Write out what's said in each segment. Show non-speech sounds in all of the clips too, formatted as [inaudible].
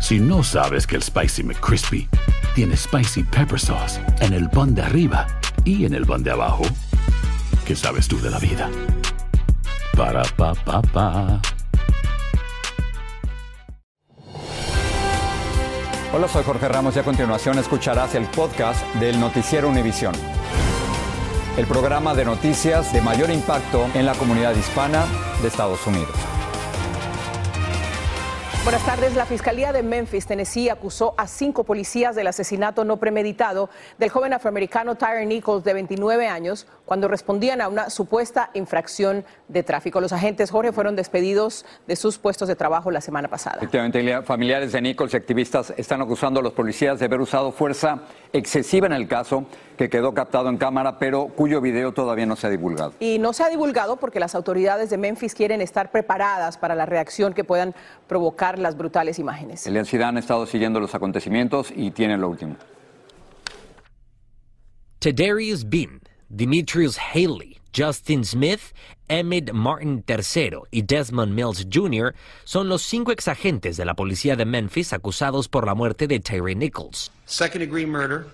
Si no sabes que el Spicy McCrispy tiene Spicy Pepper Sauce en el pan de arriba y en el pan de abajo, ¿qué sabes tú de la vida? Para, pa, pa, pa. Hola, soy Jorge Ramos y a continuación escucharás el podcast del Noticiero Univisión. El programa de noticias de mayor impacto en la comunidad hispana de Estados Unidos. Buenas tardes. La Fiscalía de Memphis, Tennessee, acusó a cinco policías del asesinato no premeditado del joven afroamericano Tyre Nichols, de 29 años, cuando respondían a una supuesta infracción de tráfico. Los agentes Jorge fueron despedidos de sus puestos de trabajo la semana pasada. Efectivamente, Ilia, familiares de Nichols y activistas están acusando a los policías de haber usado fuerza excesiva en el caso, que quedó captado en cámara, pero cuyo video todavía no se ha divulgado. Y no se ha divulgado porque las autoridades de Memphis quieren estar preparadas para la reacción que puedan provocar las brutales imágenes. Elian Zidane ha estado siguiendo los acontecimientos y tiene lo último. Tedarius Bean, Demetrius Haley, Justin Smith, Emmett Martin III y Desmond Mills Jr. son los cinco exagentes de la policía de Memphis acusados por la muerte de Tyree Nichols. Second degree murder.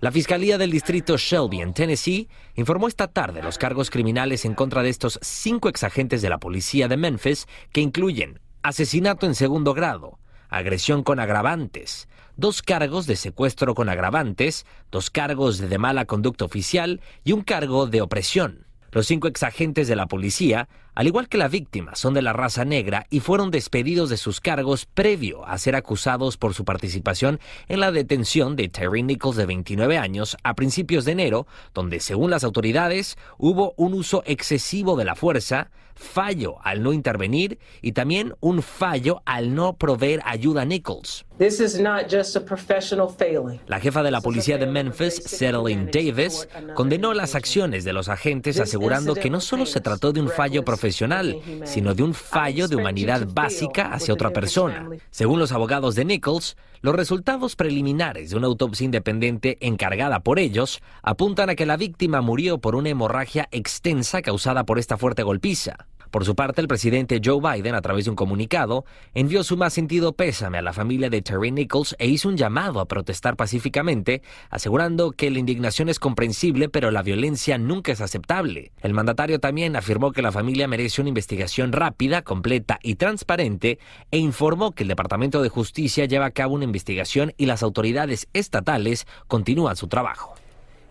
La Fiscalía del Distrito Shelby en Tennessee informó esta tarde los cargos criminales en contra de estos cinco exagentes de la policía de Memphis que incluyen asesinato en segundo grado, agresión con agravantes, dos cargos de secuestro con agravantes, dos cargos de mala conducta oficial y un cargo de opresión. Los cinco exagentes de la policía, al igual que la víctima, son de la raza negra y fueron despedidos de sus cargos previo a ser acusados por su participación en la detención de Terry Nichols de 29 años a principios de enero, donde según las autoridades hubo un uso excesivo de la fuerza, fallo al no intervenir y también un fallo al no proveer ayuda a Nichols. This is not just a professional failing. La jefa de la policía de Memphis, Cetylene Davis, condenó las acciones de los agentes asegurando que no solo se trató de un fallo profesional, sino de un fallo de humanidad básica hacia otra persona. Según los abogados de Nichols, los resultados preliminares de una autopsia independiente encargada por ellos apuntan a que la víctima murió por una hemorragia extensa causada por esta fuerte golpiza. Por su parte, el presidente Joe Biden, a través de un comunicado, envió su más sentido pésame a la familia de Terry Nichols e hizo un llamado a protestar pacíficamente, asegurando que la indignación es comprensible, pero la violencia nunca es aceptable. El mandatario también afirmó que la familia merece una investigación rápida, completa y transparente e informó que el Departamento de Justicia lleva a cabo una investigación y las autoridades estatales continúan su trabajo.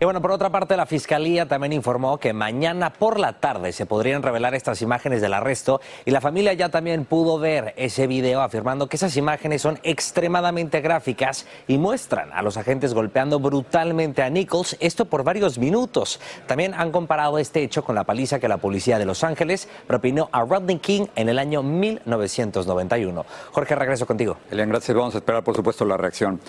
Y bueno, por otra parte, la Fiscalía también informó que mañana por la tarde se podrían revelar estas imágenes del arresto y la familia ya también pudo ver ese video afirmando que esas imágenes son extremadamente gráficas y muestran a los agentes golpeando brutalmente a Nichols, esto por varios minutos. También han comparado este hecho con la paliza que la policía de Los Ángeles propinó a Rodney King en el año 1991. Jorge, regreso contigo. Elian, gracias. Vamos a esperar, por supuesto, la reacción.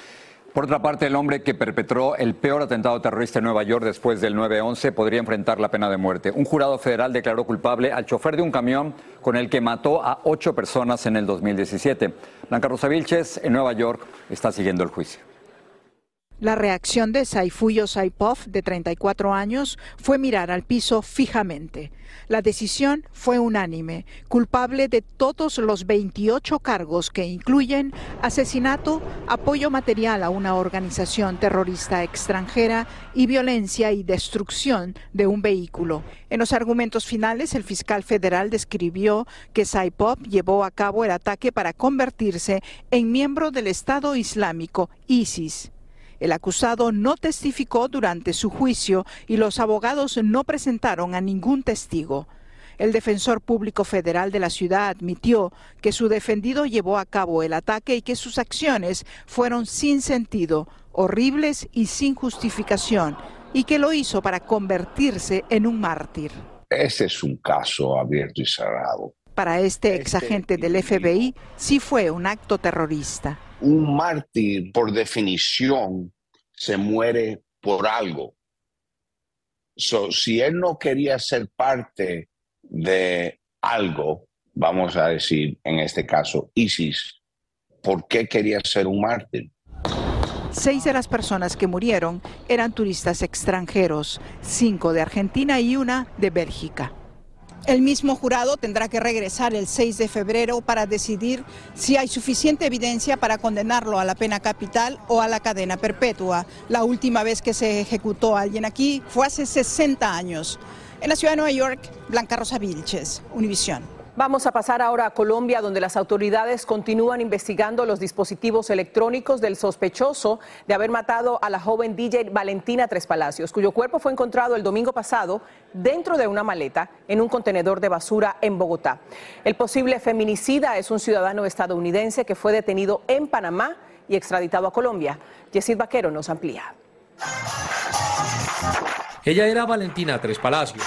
Por otra parte, el hombre que perpetró el peor atentado terrorista en Nueva York después del 9-11 podría enfrentar la pena de muerte. Un jurado federal declaró culpable al chofer de un camión con el que mató a ocho personas en el 2017. Blanca Rosa Vilches, en Nueva York, está siguiendo el juicio. La reacción de Saifuyo Saipov, de 34 años, fue mirar al piso fijamente. La decisión fue unánime, culpable de todos los 28 cargos que incluyen asesinato, apoyo material a una organización terrorista extranjera y violencia y destrucción de un vehículo. En los argumentos finales, el fiscal federal describió que Saipov llevó a cabo el ataque para convertirse en miembro del Estado Islámico, ISIS. El acusado no testificó durante su juicio y los abogados no presentaron a ningún testigo. El defensor público federal de la ciudad admitió que su defendido llevó a cabo el ataque y que sus acciones fueron sin sentido, horribles y sin justificación, y que lo hizo para convertirse en un mártir. Ese es un caso abierto y cerrado. Para este exagente del FBI, sí fue un acto terrorista un mártir, por definición, se muere por algo. si él no quería ser parte de algo, vamos a decir en este caso ISIS, ¿por qué quería ser un mártir? Seis de las personas que murieron eran turistas extranjeros, cinco de Argentina y una de Bélgica. El mismo jurado tendrá que regresar el 6 de febrero para decidir si hay suficiente evidencia para condenarlo a la pena capital o a la cadena perpetua. La última vez que se ejecutó a alguien aquí fue hace 60 años. En la ciudad de Nueva York, Blanca Rosa Vilches, Univisión. Vamos a pasar ahora a Colombia, donde las autoridades continúan investigando los dispositivos electrónicos del sospechoso de haber matado a la joven DJ Valentina Tres Palacios, cuyo cuerpo fue encontrado el domingo pasado dentro de una maleta en un contenedor de basura en Bogotá. El posible feminicida es un ciudadano estadounidense que fue detenido en Panamá y extraditado a Colombia. Yesid Vaquero nos amplía. Ella era Valentina Tres Palacios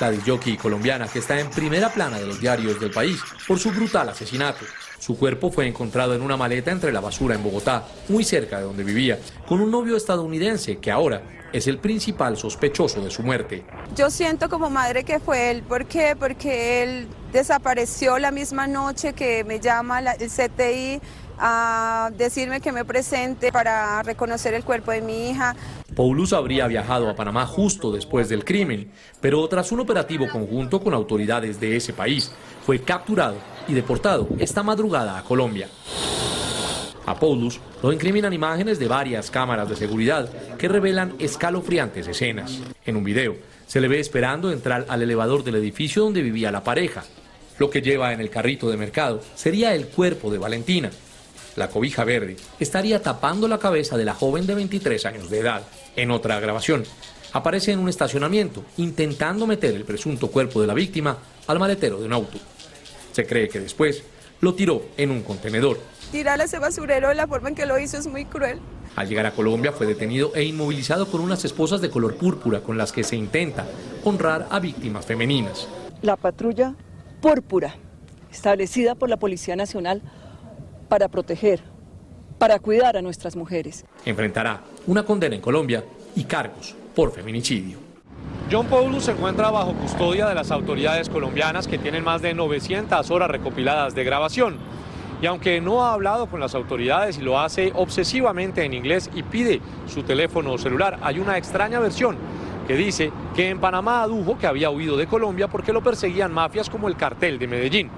la disjockey colombiana que está en primera plana de los diarios del país por su brutal asesinato. Su cuerpo fue encontrado en una maleta entre la basura en Bogotá, muy cerca de donde vivía, con un novio estadounidense que ahora es el principal sospechoso de su muerte. Yo siento como madre que fue él. ¿Por qué? Porque él desapareció la misma noche que me llama el CTI a decirme que me presente para reconocer el cuerpo de mi hija. Paulus habría viajado a Panamá justo después del crimen, pero tras un operativo conjunto con autoridades de ese país, fue capturado y deportado esta madrugada a Colombia. A Paulus lo incriminan imágenes de varias cámaras de seguridad que revelan escalofriantes escenas. En un video se le ve esperando entrar al elevador del edificio donde vivía la pareja. Lo que lleva en el carrito de mercado sería el cuerpo de Valentina, la cobija verde, estaría tapando la cabeza de la joven de 23 años de edad. En otra grabación, aparece en un estacionamiento intentando meter el presunto cuerpo de la víctima al maletero de un auto. Se cree que después lo tiró en un contenedor. Tirar a ese basurero de la forma en que lo hizo es muy cruel. Al llegar a Colombia fue detenido e inmovilizado por unas esposas de color púrpura con las que se intenta honrar a víctimas femeninas. La patrulla púrpura, establecida por la Policía Nacional, para proteger, para cuidar a nuestras mujeres. Enfrentará una condena en Colombia y cargos por feminicidio. John Paulus se encuentra bajo custodia de las autoridades colombianas que tienen más de 900 horas recopiladas de grabación. Y aunque no ha hablado con las autoridades y lo hace obsesivamente en inglés y pide su teléfono celular, hay una extraña versión que dice que en Panamá adujo que había huido de Colombia porque lo perseguían mafias como el cartel de Medellín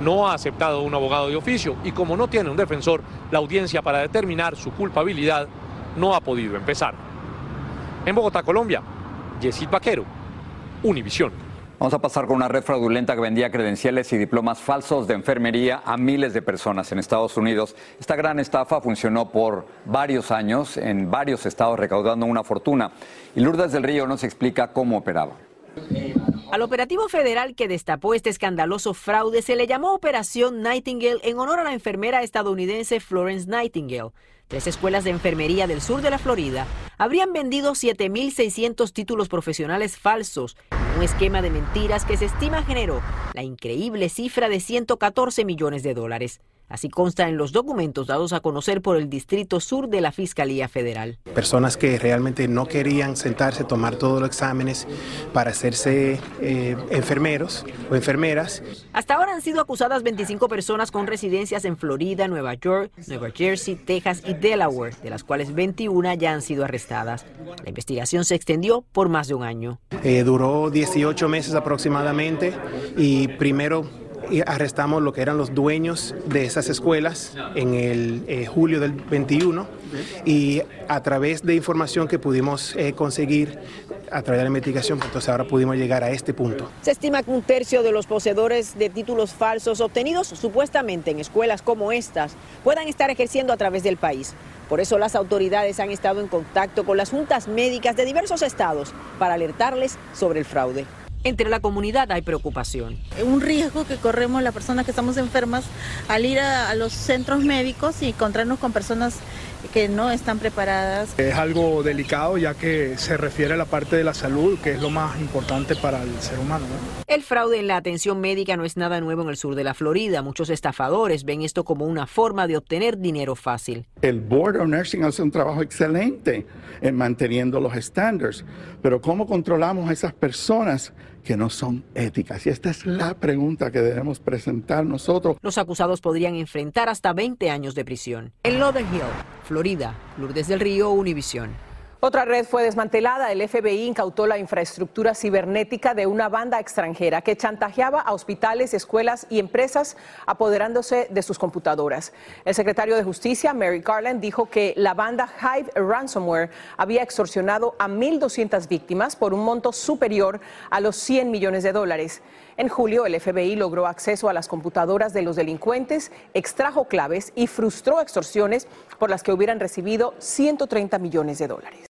no ha aceptado un abogado de oficio y como no tiene un defensor, la audiencia para determinar su culpabilidad no ha podido empezar. En Bogotá, Colombia, Yesid Vaquero, Univisión. Vamos a pasar con una red fraudulenta que vendía credenciales y diplomas falsos de enfermería a miles de personas en Estados Unidos. Esta gran estafa funcionó por varios años en varios estados recaudando una fortuna. Y Lourdes del Río nos explica cómo operaba. Al operativo federal que destapó este escandaloso fraude se le llamó Operación Nightingale en honor a la enfermera estadounidense Florence Nightingale. Tres escuelas de enfermería del sur de la Florida habrían vendido 7.600 títulos profesionales falsos, un esquema de mentiras que se estima generó la increíble cifra de 114 millones de dólares. Así consta en los documentos dados a conocer por el Distrito Sur de la Fiscalía Federal. Personas que realmente no querían sentarse, tomar todos los exámenes para hacerse eh, enfermeros o enfermeras. Hasta ahora han sido acusadas 25 personas con residencias en Florida, Nueva York, Nueva Jersey, Texas y Delaware, de las cuales 21 ya han sido arrestadas. La investigación se extendió por más de un año. Eh, duró 18 meses aproximadamente y primero y arrestamos lo que eran los dueños de esas escuelas en el eh, julio del 21 y a través de información que pudimos eh, conseguir a través de la investigación, pues, entonces ahora pudimos llegar a este punto. Se estima que un tercio de los poseedores de títulos falsos obtenidos supuestamente en escuelas como estas puedan estar ejerciendo a través del país. Por eso las autoridades han estado en contacto con las juntas médicas de diversos estados para alertarles sobre el fraude. Entre la comunidad hay preocupación. Un riesgo que corremos las personas que estamos enfermas al ir a, los centros médicos y encontrarnos con personas que no están preparadas. Es algo delicado ya que se refiere a la parte de la salud, que es lo más importante para el ser humano. El fraude en la atención médica no es nada nuevo en el sur de la Florida. Muchos estafadores ven esto como una forma de obtener dinero fácil. El Board of Nursing hace un trabajo excelente en manteniendo los estándares, pero ¿cómo controlamos a esas personas? Que no son éticas. Y esta es la pregunta que debemos presentar nosotros. Los acusados podrían enfrentar hasta 20 años de prisión. En Lauderhill, Florida, Lourdes del Río, Univisión. Otra red fue desmantelada. El FBI incautó la infraestructura cibernética de una banda extranjera que chantajeaba a hospitales, escuelas y empresas apoderándose de sus computadoras. El secretario de Justicia, Mary Garland, dijo que la banda Hive Ransomware había extorsionado a 1.200 víctimas por un monto superior a los 100 millones de dólares. En julio, el FBI logró acceso a las computadoras de los delincuentes, extrajo claves y frustró extorsiones por las que hubieran recibido 130 millones de dólares.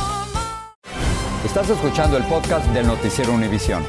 Estás escuchando el podcast del Noticiero Univisión.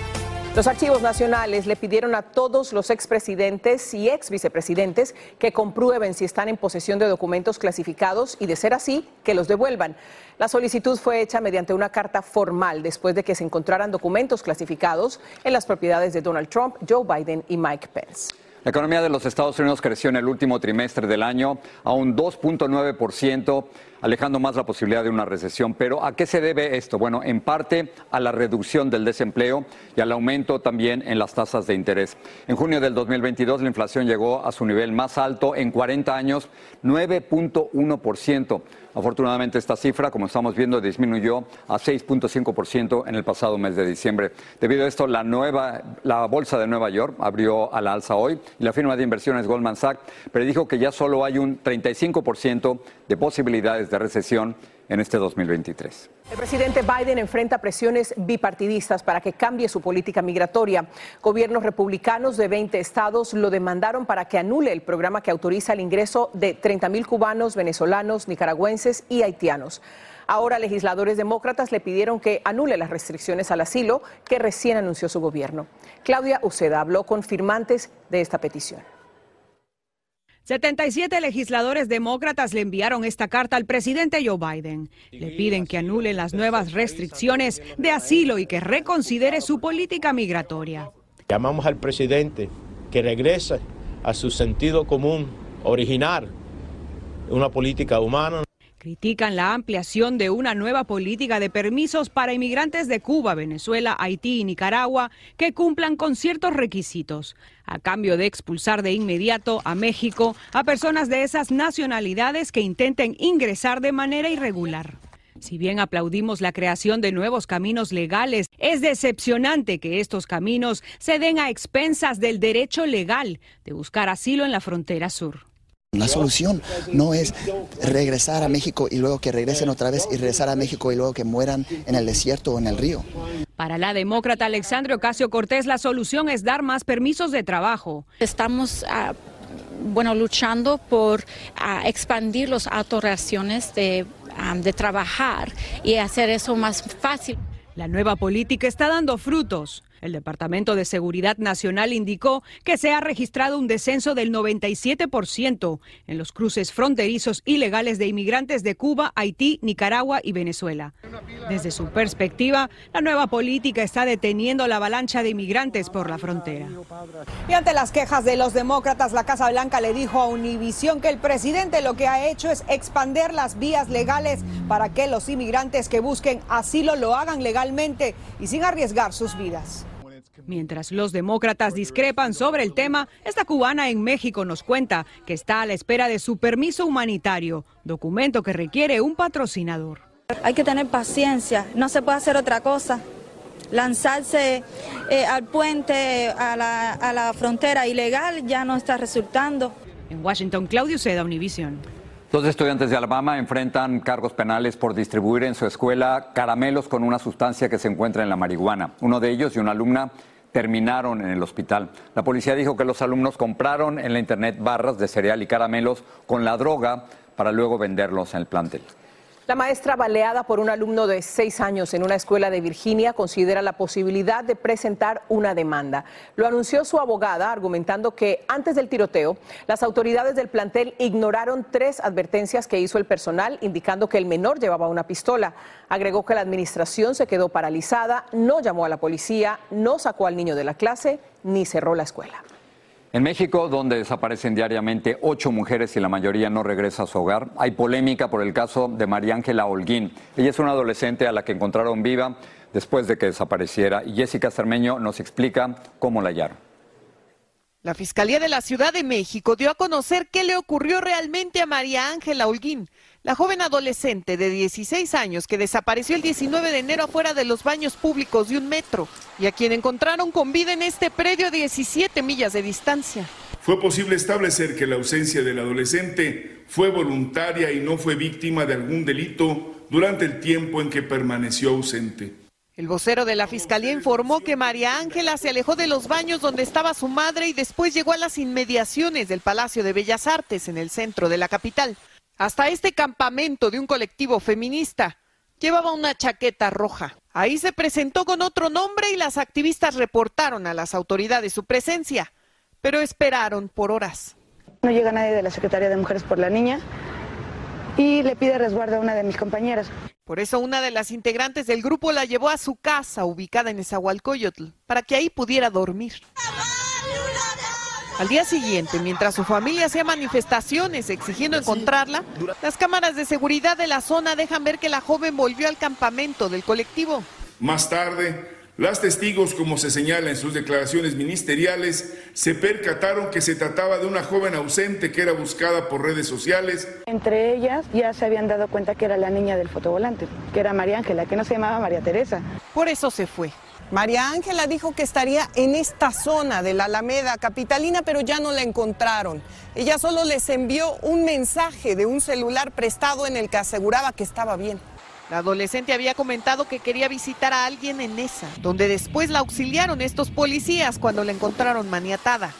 Los archivos nacionales le pidieron a todos los expresidentes y ex vicepresidentes que comprueben si están en posesión de documentos clasificados y, de ser así, que los devuelvan. La solicitud fue hecha mediante una carta formal después de que se encontraran documentos clasificados en las propiedades de Donald Trump, Joe Biden y Mike Pence. La economía de los Estados Unidos creció en el último trimestre del año a un 2.9%, alejando más la posibilidad de una recesión. Pero ¿a qué se debe esto? Bueno, en parte a la reducción del desempleo y al aumento también en las tasas de interés. En junio del 2022 la inflación llegó a su nivel más alto en 40 años, 9.1%. Afortunadamente esta cifra, como estamos viendo, disminuyó a 6.5% en el pasado mes de diciembre. Debido a esto, la, nueva, la bolsa de Nueva York abrió a la alza hoy y la firma de inversiones Goldman Sachs predijo que ya solo hay un 35% de posibilidades de recesión en este 2023. El presidente Biden enfrenta presiones bipartidistas para que cambie su política migratoria. Gobiernos republicanos de 20 estados lo demandaron para que anule el programa que autoriza el ingreso de 30 mil cubanos, venezolanos, nicaragüenses y haitianos. Ahora legisladores demócratas le pidieron que anule las restricciones al asilo que recién anunció su gobierno. Claudia Uceda habló con firmantes de esta petición. 77 legisladores demócratas le enviaron esta carta al presidente Joe Biden. Le piden que anule las nuevas restricciones de asilo y que reconsidere su política migratoria. Llamamos al presidente que regrese a su sentido común originar una política humana. Critican la ampliación de una nueva política de permisos para inmigrantes de Cuba, Venezuela, Haití y Nicaragua que cumplan con ciertos requisitos, a cambio de expulsar de inmediato a México a personas de esas nacionalidades que intenten ingresar de manera irregular. Si bien aplaudimos la creación de nuevos caminos legales, es decepcionante que estos caminos se den a expensas del derecho legal de buscar asilo en la frontera sur. La solución no es regresar a México y luego que regresen otra vez y regresar a México y luego que mueran en el desierto o en el río. Para la demócrata Alexandria Ocasio Cortés, la solución es dar más permisos de trabajo. Estamos ah, bueno, luchando por ah, expandir las autorizaciones de, ah, de trabajar y hacer eso más fácil. La nueva política está dando frutos. El Departamento de Seguridad Nacional indicó que se ha registrado un descenso del 97% en los cruces fronterizos ilegales de inmigrantes de Cuba, Haití, Nicaragua y Venezuela. Desde su perspectiva, la nueva política está deteniendo la avalancha de inmigrantes por la frontera. Y ante las quejas de los demócratas, la Casa Blanca le dijo a Univisión que el presidente lo que ha hecho es expander las vías legales para que los inmigrantes que busquen asilo lo hagan legalmente y sin arriesgar sus vidas. Mientras los demócratas discrepan sobre el tema, esta cubana en México nos cuenta que está a la espera de su permiso humanitario, documento que requiere un patrocinador. Hay que tener paciencia, no se puede hacer otra cosa. Lanzarse eh, al puente, a la, a la frontera ilegal, ya no está resultando. En Washington, Claudio Seda, Univision. Dos estudiantes de Alabama enfrentan cargos penales por distribuir en su escuela caramelos con una sustancia que se encuentra en la marihuana. Uno de ellos y una alumna terminaron en el hospital. La policía dijo que los alumnos compraron en la internet barras de cereal y caramelos con la droga para luego venderlos en el plantel. La maestra baleada por un alumno de seis años en una escuela de Virginia considera la posibilidad de presentar una demanda. Lo anunció su abogada argumentando que antes del tiroteo las autoridades del plantel ignoraron tres advertencias que hizo el personal indicando que el menor llevaba una pistola. Agregó que la administración se quedó paralizada, no llamó a la policía, no sacó al niño de la clase ni cerró la escuela. En México, donde desaparecen diariamente ocho mujeres y la mayoría no regresa a su hogar, hay polémica por el caso de María Ángela Holguín. Ella es una adolescente a la que encontraron viva después de que desapareciera y Jessica Cermeño nos explica cómo la hallaron. La Fiscalía de la Ciudad de México dio a conocer qué le ocurrió realmente a María Ángela Holguín, la joven adolescente de 16 años que desapareció el 19 de enero afuera de los baños públicos de un metro y a quien encontraron con vida en este predio a 17 millas de distancia. Fue posible establecer que la ausencia del adolescente fue voluntaria y no fue víctima de algún delito durante el tiempo en que permaneció ausente. El vocero de la fiscalía informó que María Ángela se alejó de los baños donde estaba su madre y después llegó a las inmediaciones del Palacio de Bellas Artes en el centro de la capital hasta este campamento de un colectivo feminista. Llevaba una chaqueta roja. Ahí se presentó con otro nombre y las activistas reportaron a las autoridades su presencia, pero esperaron por horas. No llega nadie de la Secretaría de Mujeres por la niña y le pide resguardo a una de mis compañeras. Por eso una de las integrantes del grupo la llevó a su casa ubicada en Esahualcoyotl para que ahí pudiera dormir. Al día siguiente, mientras su familia hacía manifestaciones exigiendo encontrarla, las cámaras de seguridad de la zona dejan ver que la joven volvió al campamento del colectivo. Más tarde, las testigos, como se señala en sus declaraciones ministeriales, se percataron que se trataba de una joven ausente que era buscada por redes sociales. Entre ellas ya se habían dado cuenta que era la niña del fotovolante, que era María Ángela, que no se llamaba María Teresa. Por eso se fue. María Ángela dijo que estaría en esta zona de la Alameda Capitalina, pero ya no la encontraron. Ella solo les envió un mensaje de un celular prestado en el que aseguraba que estaba bien. La adolescente había comentado que quería visitar a alguien en esa, donde después la auxiliaron estos policías cuando la encontraron maniatada.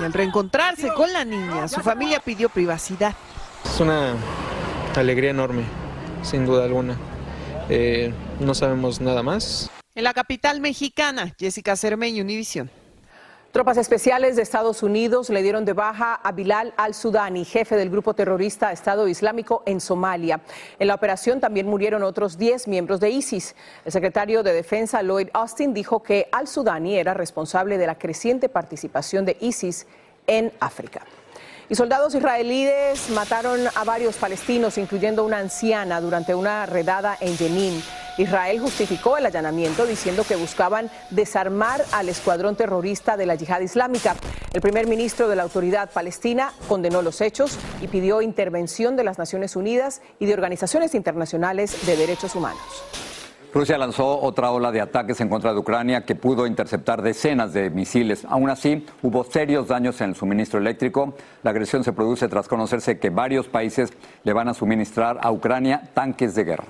Y al reencontrarse con la niña, su familia pidió privacidad. Es una alegría enorme, sin duda alguna. Eh, no sabemos nada más. En la capital mexicana, Jessica Cermeño, Univisión. Tropas especiales de Estados Unidos le dieron de baja a Bilal al-Sudani, jefe del grupo terrorista Estado Islámico en Somalia. En la operación también murieron otros 10 miembros de ISIS. El secretario de Defensa Lloyd Austin dijo que al-Sudani era responsable de la creciente participación de ISIS en África. Y soldados israelíes mataron a varios palestinos, incluyendo una anciana, durante una redada en Jenin. Israel justificó el allanamiento diciendo que buscaban desarmar al escuadrón terrorista de la yihad islámica. El primer ministro de la autoridad palestina condenó los hechos y pidió intervención de las Naciones Unidas y de organizaciones internacionales de derechos humanos. Rusia lanzó otra ola de ataques en contra de Ucrania que pudo interceptar decenas de misiles. Aún así, hubo serios daños en el suministro eléctrico. La agresión se produce tras conocerse que varios países le van a suministrar a Ucrania tanques de guerra.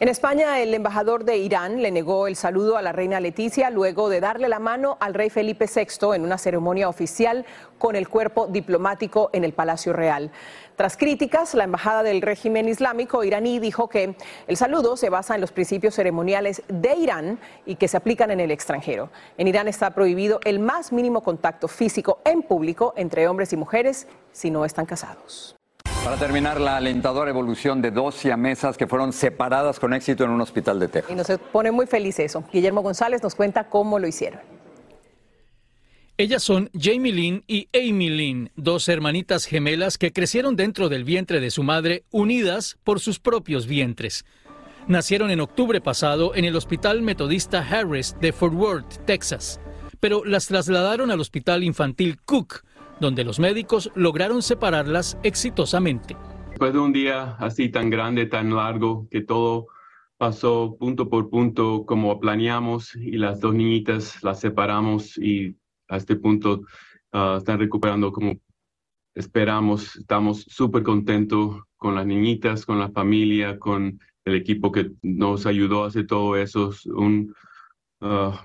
En España, el embajador de Irán le negó el saludo a la reina Leticia luego de darle la mano al rey Felipe VI en una ceremonia oficial con el cuerpo diplomático en el Palacio Real. Tras críticas, la Embajada del régimen islámico iraní dijo que el saludo se basa en los principios ceremoniales de Irán y que se aplican en el extranjero. En Irán está prohibido el más mínimo contacto físico en público entre hombres y mujeres si no están casados. Para terminar, la alentadora evolución de dos siamesas que fueron separadas con éxito en un hospital de Texas. Y nos pone muy feliz eso. Guillermo González nos cuenta cómo lo hicieron. Ellas son Jamie Lynn y Amy Lynn, dos hermanitas gemelas que crecieron dentro del vientre de su madre, unidas por sus propios vientres. Nacieron en octubre pasado en el Hospital Metodista Harris de Fort Worth, Texas, pero las trasladaron al Hospital Infantil Cook, donde los médicos lograron separarlas exitosamente. Después de un día así tan grande, tan largo, que todo pasó punto por punto como planeamos y las dos niñitas las separamos y a este punto ah, están recuperando como esperamos. Estamos súper contentos con las niñitas, con la familia, con el equipo que nos ayudó a hacer todo eso. Un, ah,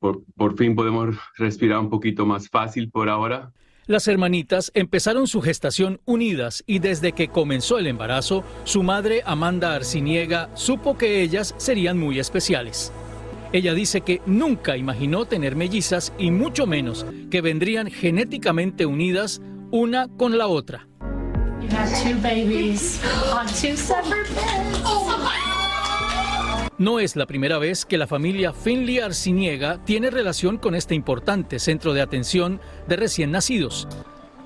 por, por fin podemos respirar un poquito más fácil por ahora. Las hermanitas empezaron su gestación unidas y desde que comenzó el embarazo, su madre Amanda Arciniega supo que ellas serían muy especiales. Ella dice que nunca imaginó tener mellizas y mucho menos que vendrían genéticamente unidas una con la otra. No es la primera vez que la familia Finley Arciniega tiene relación con este importante centro de atención de recién nacidos.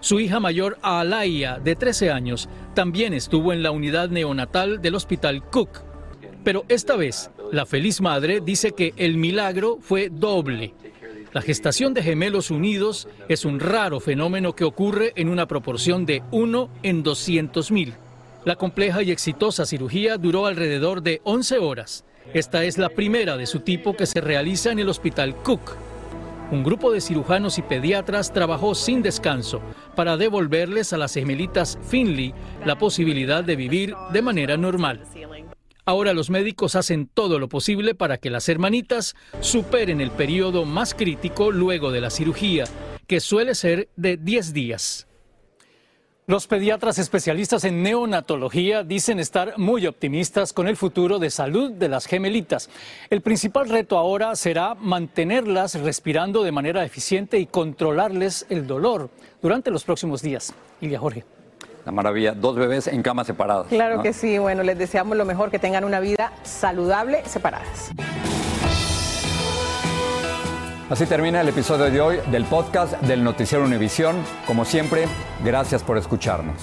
Su hija mayor, Alaya, de 13 años, también estuvo en la unidad neonatal del Hospital Cook. Pero esta vez, la feliz madre dice que el milagro fue doble. La gestación de gemelos unidos es un raro fenómeno que ocurre en una proporción de 1 en 200 mil. La compleja y exitosa cirugía duró alrededor de 11 horas esta es la primera de su tipo que se realiza en el Hospital Cook. Un grupo de cirujanos y pediatras trabajó sin descanso para devolverles a las gemelitas Finley la posibilidad de vivir de manera normal. Ahora los médicos hacen todo lo posible para que las hermanitas superen el periodo más crítico luego de la cirugía, que suele ser de 10 días. Los pediatras especialistas en neonatología dicen estar muy optimistas con el futuro de salud de las gemelitas. El principal reto ahora será mantenerlas respirando de manera eficiente y controlarles el dolor durante los próximos días. Ilia Jorge. La maravilla, dos bebés en camas separadas. Claro que sí, bueno, les deseamos lo mejor, que tengan una vida saludable separadas. Así termina el episodio de hoy del podcast del Noticiero Univisión. Como siempre, gracias por escucharnos.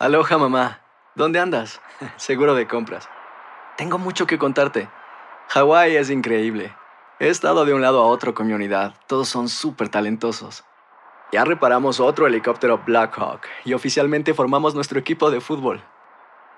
Aloha mamá, ¿dónde andas? [laughs] Seguro de compras. Tengo mucho que contarte. Hawái es increíble. He estado de un lado a otro con mi unidad. Todos son súper talentosos. Ya reparamos otro helicóptero Blackhawk y oficialmente formamos nuestro equipo de fútbol.